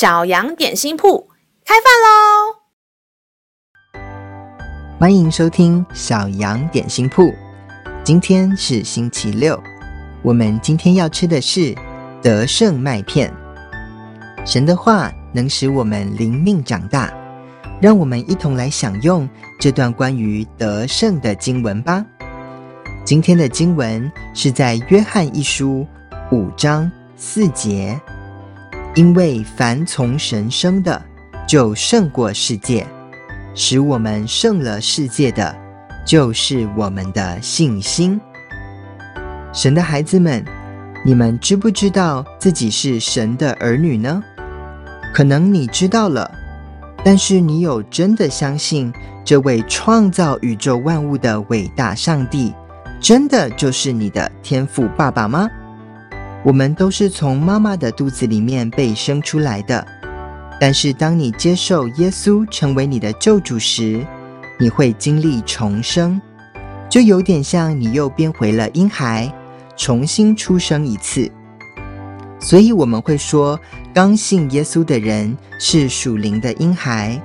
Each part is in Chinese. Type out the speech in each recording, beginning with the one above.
小羊点心铺开饭喽！欢迎收听小羊点心铺。今天是星期六，我们今天要吃的是德胜麦片。神的话能使我们灵命长大，让我们一同来享用这段关于德胜的经文吧。今天的经文是在约翰一书五章四节，因为凡从神生的，就胜过世界；使我们胜了世界的，就是我们的信心。神的孩子们，你们知不知道自己是神的儿女呢？可能你知道了，但是你有真的相信这位创造宇宙万物的伟大上帝，真的就是你的天父爸爸吗？我们都是从妈妈的肚子里面被生出来的，但是当你接受耶稣成为你的救主时，你会经历重生，就有点像你又变回了婴孩，重新出生一次。所以我们会说，刚信耶稣的人是属灵的婴孩，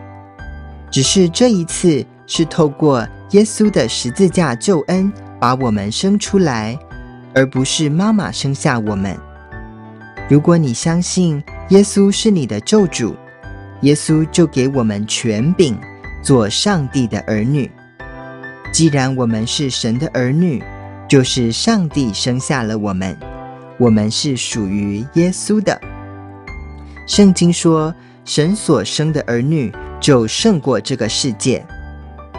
只是这一次是透过耶稣的十字架救恩把我们生出来。而不是妈妈生下我们。如果你相信耶稣是你的救主，耶稣就给我们权柄，做上帝的儿女。既然我们是神的儿女，就是上帝生下了我们，我们是属于耶稣的。圣经说，神所生的儿女就胜过这个世界。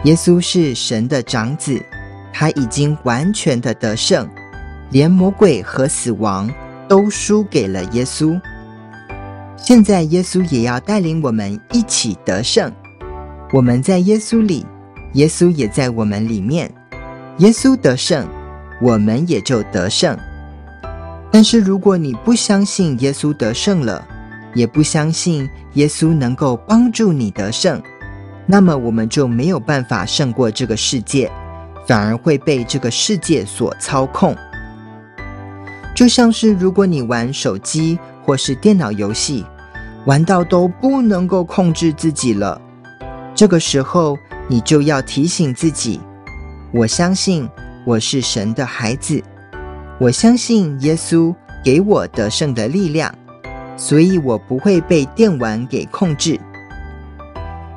耶稣是神的长子，他已经完全的得胜。连魔鬼和死亡都输给了耶稣。现在耶稣也要带领我们一起得胜。我们在耶稣里，耶稣也在我们里面。耶稣得胜，我们也就得胜。但是如果你不相信耶稣得胜了，也不相信耶稣能够帮助你得胜，那么我们就没有办法胜过这个世界，反而会被这个世界所操控。就像是如果你玩手机或是电脑游戏，玩到都不能够控制自己了，这个时候你就要提醒自己：我相信我是神的孩子，我相信耶稣给我得胜的力量，所以我不会被电玩给控制。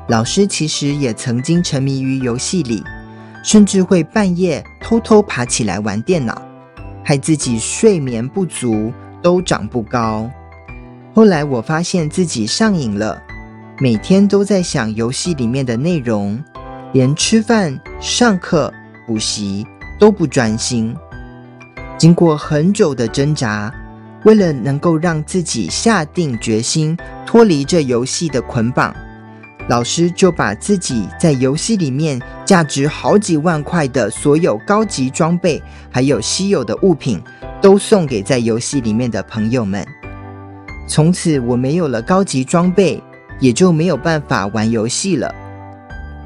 老师其实也曾经沉迷于游戏里，甚至会半夜偷偷爬起来玩电脑。害自己睡眠不足，都长不高。后来我发现自己上瘾了，每天都在想游戏里面的内容，连吃饭、上课、补习都不专心。经过很久的挣扎，为了能够让自己下定决心脱离这游戏的捆绑。老师就把自己在游戏里面价值好几万块的所有高级装备，还有稀有的物品，都送给在游戏里面的朋友们。从此，我没有了高级装备，也就没有办法玩游戏了。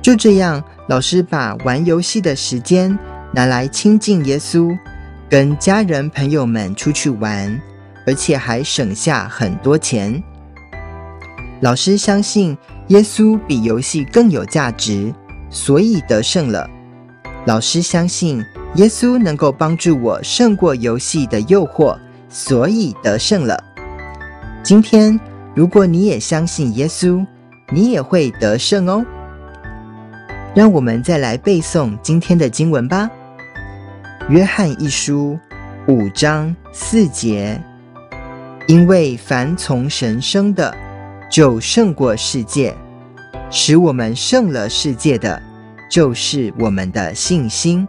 就这样，老师把玩游戏的时间拿来亲近耶稣，跟家人朋友们出去玩，而且还省下很多钱。老师相信。耶稣比游戏更有价值，所以得胜了。老师相信耶稣能够帮助我胜过游戏的诱惑，所以得胜了。今天，如果你也相信耶稣，你也会得胜哦。让我们再来背诵今天的经文吧，《约翰一书》五章四节：因为凡从神生的，就胜过世界，使我们胜了世界的，就是我们的信心。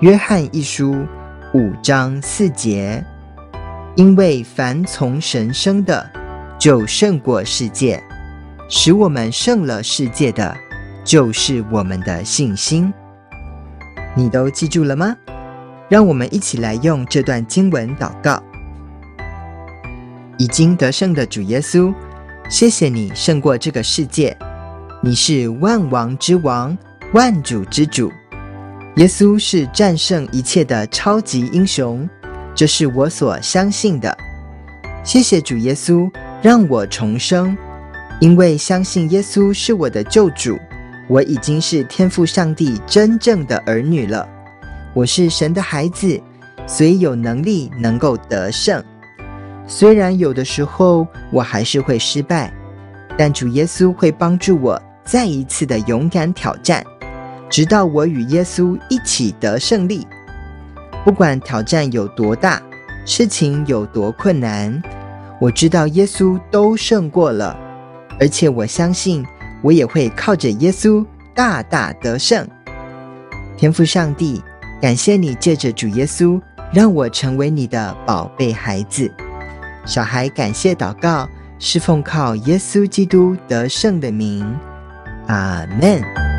约翰一书五章四节，因为凡从神生的，就胜过世界，使我们胜了世界的，就是我们的信心。你都记住了吗？让我们一起来用这段经文祷告。已经得胜的主耶稣。谢谢你胜过这个世界，你是万王之王，万主之主。耶稣是战胜一切的超级英雄，这是我所相信的。谢谢主耶稣，让我重生，因为相信耶稣是我的救主，我已经是天父上帝真正的儿女了。我是神的孩子，所以有能力能够得胜。虽然有的时候我还是会失败，但主耶稣会帮助我再一次的勇敢挑战，直到我与耶稣一起得胜利。不管挑战有多大，事情有多困难。我知道耶稣都胜过了，而且我相信我也会靠着耶稣大大得胜。天父上帝，感谢你借着主耶稣让我成为你的宝贝孩子。小孩感谢祷告，是奉靠耶稣基督得胜的名，阿门。